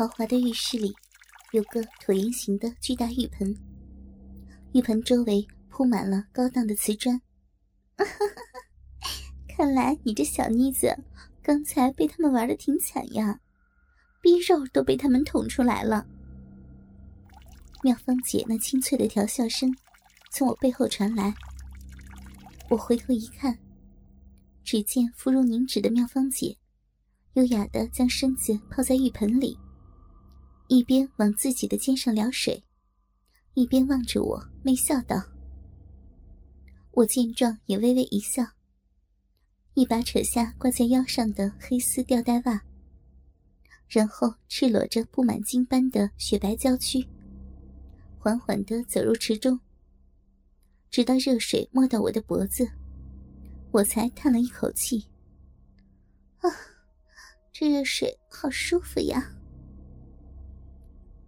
豪华的浴室里，有个椭圆形的巨大浴盆，浴盆周围铺满了高档的瓷砖。看来你这小妮子刚才被他们玩的挺惨呀，逼肉都被他们捅出来了。妙芳姐那清脆的调笑声从我背后传来，我回头一看，只见肤如凝脂的妙芳姐，优雅的将身子泡在浴盆里。一边往自己的肩上撩水，一边望着我，媚笑道：“我见状也微微一笑，一把扯下挂在腰上的黑丝吊带袜，然后赤裸着布满金斑的雪白娇躯，缓缓的走入池中。直到热水没到我的脖子，我才叹了一口气：‘啊，这热水好舒服呀！’”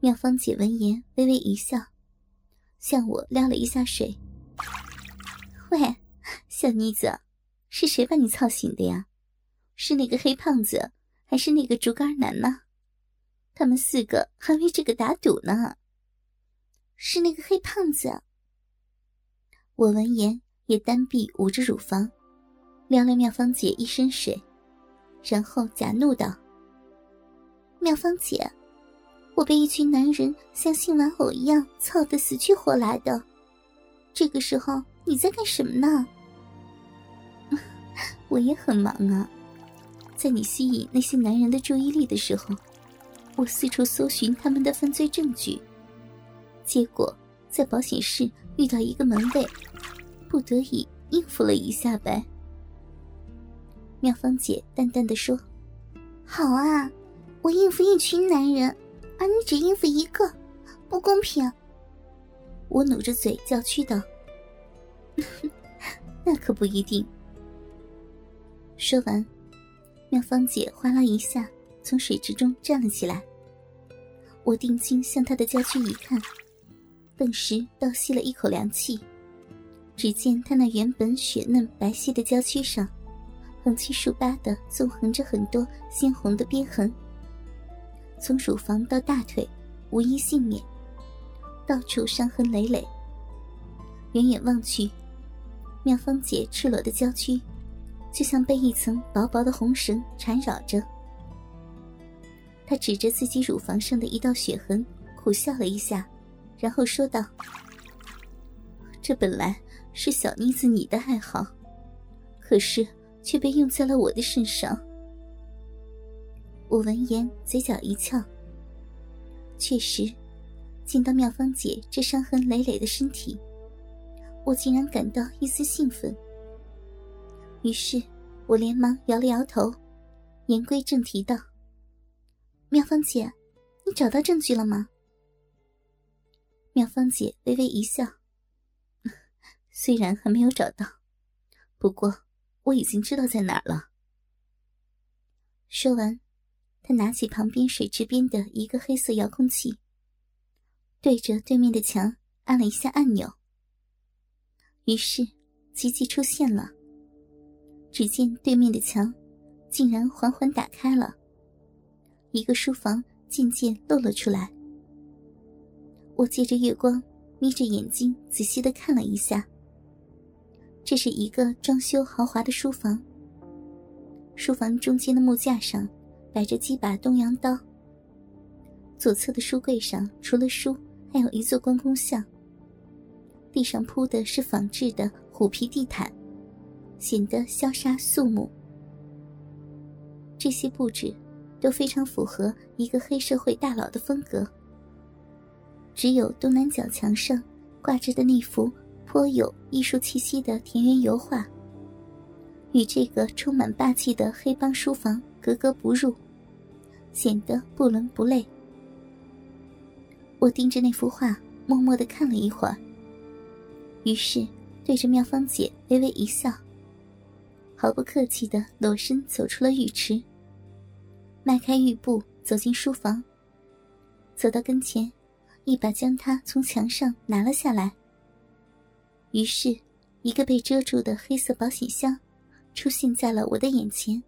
妙芳姐闻言微微一笑，向我撩了一下水。喂，小妮子，是谁把你操醒的呀？是那个黑胖子，还是那个竹竿男呢？他们四个还为这个打赌呢。是那个黑胖子。我闻言也单臂捂着乳房，撩了妙芳姐一身水，然后假怒道：“妙芳姐。”我被一群男人像性玩偶一样操得死去活来的，这个时候你在干什么呢？我也很忙啊，在你吸引那些男人的注意力的时候，我四处搜寻他们的犯罪证据，结果在保险室遇到一个门卫，不得已应付了一下呗。妙芳姐淡淡的说：“好啊，我应付一群男人。”而你只应付一个，不公平！我努着嘴叫屈道：“ 那可不一定。”说完，妙芳姐哗啦一下从水池中站了起来。我定睛向她的娇躯一看，顿时倒吸了一口凉气。只见她那原本雪嫩白皙的娇躯上，横七竖八的纵横着很多鲜红的鞭痕。从乳房到大腿，无一幸免，到处伤痕累累。远远望去，妙芳姐赤裸的娇躯，就像被一层薄薄的红绳缠绕着。她指着自己乳房上的一道血痕，苦笑了一下，然后说道：“这本来是小妮子你的爱好，可是却被用在了我的身上。”我闻言，嘴角一翘。确实，见到妙芳姐这伤痕累累的身体，我竟然感到一丝兴奋。于是，我连忙摇了摇头，言归正题道：“妙芳姐，你找到证据了吗？”妙芳姐微微一笑：“ 虽然还没有找到，不过我已经知道在哪儿了。”说完。他拿起旁边水池边的一个黑色遥控器，对着对面的墙按了一下按钮。于是，奇迹出现了。只见对面的墙竟然缓缓打开了，一个书房渐渐露了出来。我借着月光，眯着眼睛仔细的看了一下。这是一个装修豪华的书房。书房中间的木架上。摆着几把东洋刀。左侧的书柜上除了书，还有一座关公像。地上铺的是仿制的虎皮地毯，显得萧杀肃穆。这些布置都非常符合一个黑社会大佬的风格。只有东南角墙上挂着的那幅颇有艺术气息的田园油画，与这个充满霸气的黑帮书房。格格不入，显得不伦不类。我盯着那幅画，默默的看了一会儿，于是对着妙芳姐微微一笑，毫不客气的裸身走出了浴池，迈开浴步走进书房，走到跟前，一把将它从墙上拿了下来。于是，一个被遮住的黑色保险箱出现在了我的眼前。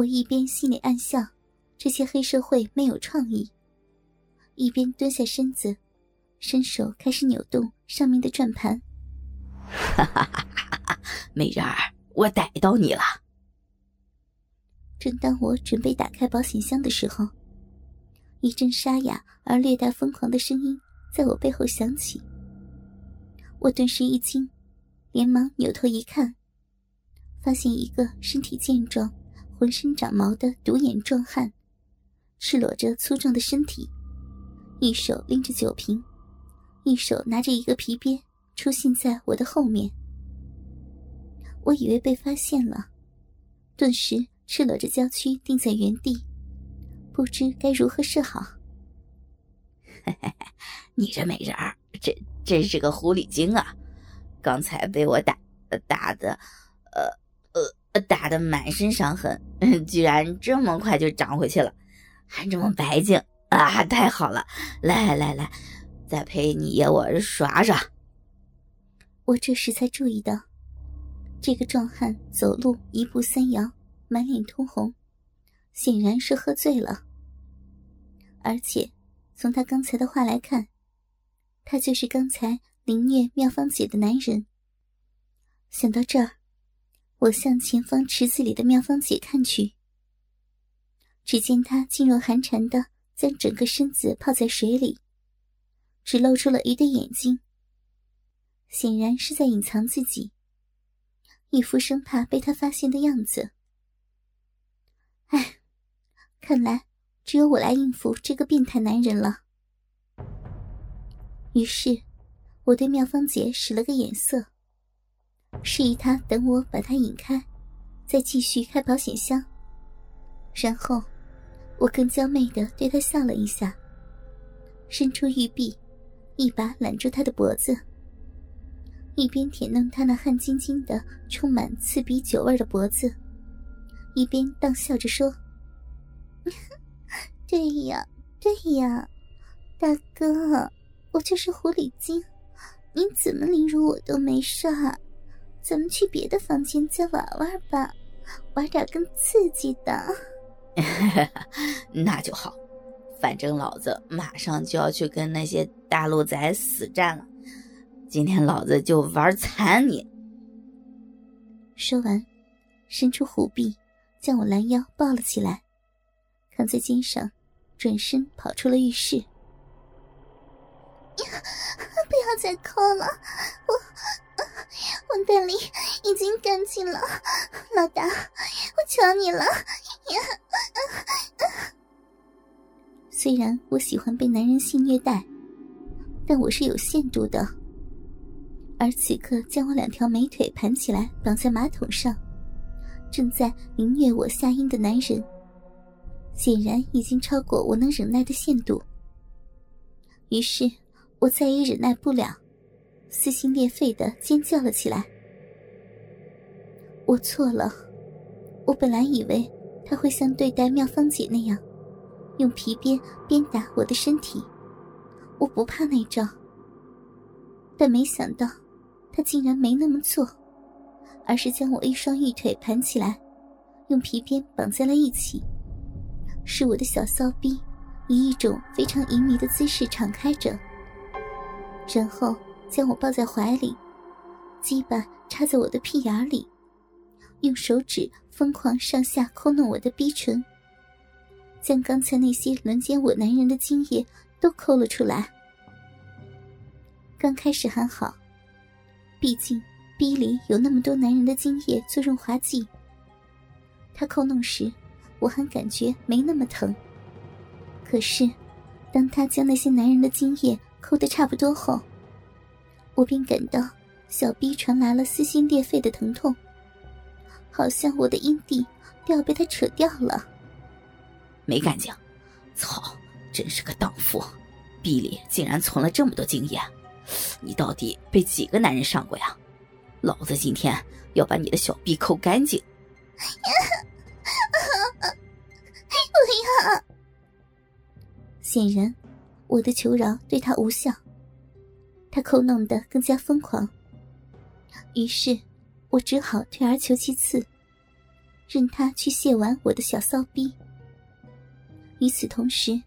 我一边心里暗笑，这些黑社会没有创意，一边蹲下身子，伸手开始扭动上面的转盘。哈哈哈哈哈！美人儿，我逮到你了。正当我准备打开保险箱的时候，一阵沙哑而略带疯狂的声音在我背后响起。我顿时一惊，连忙扭头一看，发现一个身体健壮、浑身长毛的独眼壮汉，赤裸着粗壮的身体，一手拎着酒瓶，一手拿着一个皮鞭，出现在我的后面。我以为被发现了，顿时。赤裸着娇躯定在原地，不知该如何是好。你这美人儿，真真是个狐狸精啊！刚才被我打打的，呃，打得满身伤痕，居然这么快就长回去了，还这么白净啊！太好了，来来来，再陪你爷我耍耍。我这时才注意到，这个壮汉走路一步三摇。满脸通红，显然是喝醉了。而且，从他刚才的话来看，他就是刚才凌虐妙芳姐的男人。想到这儿，我向前方池子里的妙芳姐看去，只见她噤若寒蝉的将整个身子泡在水里，只露出了一对眼睛，显然是在隐藏自己，一副生怕被他发现的样子。唉，看来只有我来应付这个变态男人了。于是，我对妙芳姐使了个眼色，示意他等我把他引开，再继续开保险箱。然后，我更娇媚的对他笑了一下，伸出玉臂，一把揽住他的脖子，一边舔弄他那汗津津的、充满刺鼻酒味的脖子。一边荡笑着说：“ 对呀，对呀，大哥，我就是狐狸精，你怎么凌辱我都没事儿。咱们去别的房间再玩玩吧，玩点更刺激的。”那就好，反正老子马上就要去跟那些大陆仔死战了，今天老子就玩残你。说完，伸出虎臂。将我拦腰抱了起来，扛在肩上，转身跑出了浴室。不要再抠了，我我的里已经干净了，老大，我求你了。虽然我喜欢被男人性虐待，但我是有限度的。而此刻将我两条美腿盘起来，绑在马桶上。正在凌虐我下阴的男人，显然已经超过我能忍耐的限度。于是，我再也忍耐不了，撕心裂肺的尖叫了起来。我错了，我本来以为他会像对待妙芳姐那样，用皮鞭鞭打我的身体，我不怕那招。但没想到，他竟然没那么做。而是将我一双玉腿盘起来，用皮鞭绑在了一起，使我的小骚逼以一种非常淫靡的姿势敞开着，然后将我抱在怀里，鸡巴插在我的屁眼里，用手指疯狂上下抠弄我的逼唇，将刚才那些轮奸我男人的精液都抠了出来。刚开始还好，毕竟。逼里有那么多男人的精液做润滑剂。他抠弄时，我还感觉没那么疼。可是，当他将那些男人的精液抠得差不多后，我便感到小臂传来了撕心裂肺的疼痛，好像我的阴蒂都要被他扯掉了。没干净，操！真是个荡妇，臂里竟然存了这么多精液，你到底被几个男人上过呀？老子今天要把你的小臂抠干净！不要！显然，我的求饶对他无效，他抠弄得更加疯狂。于是，我只好退而求其次，任他去卸完我的小骚逼。与此同时，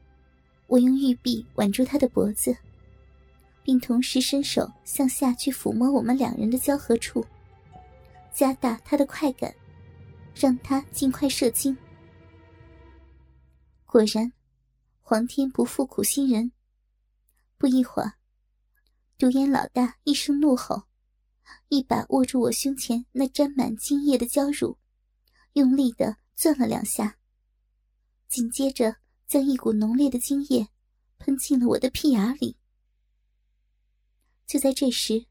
我用玉臂挽住他的脖子，并同时伸手向下去抚摸我们两人的交合处，加大他的快感，让他尽快射精。果然，皇天不负苦心人。不一会儿，独眼老大一声怒吼，一把握住我胸前那沾满精液的娇乳，用力的攥了两下，紧接着将一股浓烈的精液喷进了我的屁眼里。就在这时，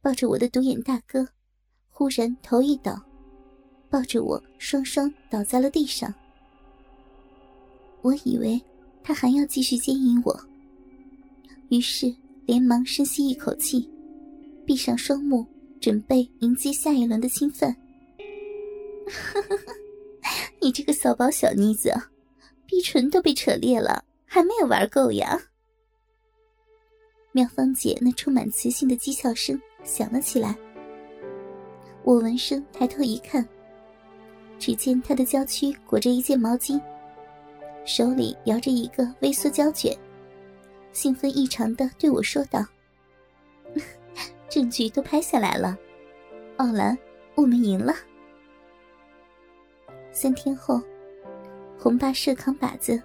抱着我的独眼大哥忽然头一倒，抱着我双双倒在了地上。我以为他还要继续奸淫我，于是连忙深吸一口气，闭上双目，准备迎接下一轮的侵犯。你这个骚包小妮子，逼唇都被扯裂了，还没有玩够呀！妙芳姐那充满磁性的讥笑声响了起来。我闻声抬头一看，只见她的娇躯裹着一件毛巾。手里摇着一个微缩胶卷，兴奋异常的对我说道：“ 证据都拍下来了，奥兰，我们赢了。”三天后，红八社扛把子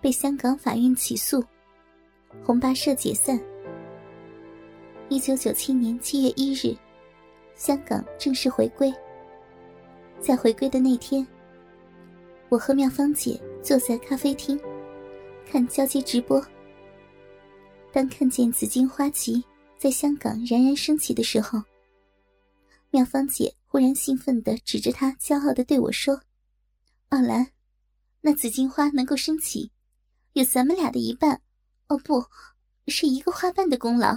被香港法院起诉，红八社解散。一九九七年七月一日，香港正式回归。在回归的那天。我和妙芳姐坐在咖啡厅，看交接直播。当看见紫荆花旗在香港冉冉升起的时候，妙芳姐忽然兴奋地指着她，骄傲地对我说：“奥兰，那紫荆花能够升起，有咱们俩的一半，哦不，是一个花瓣的功劳。”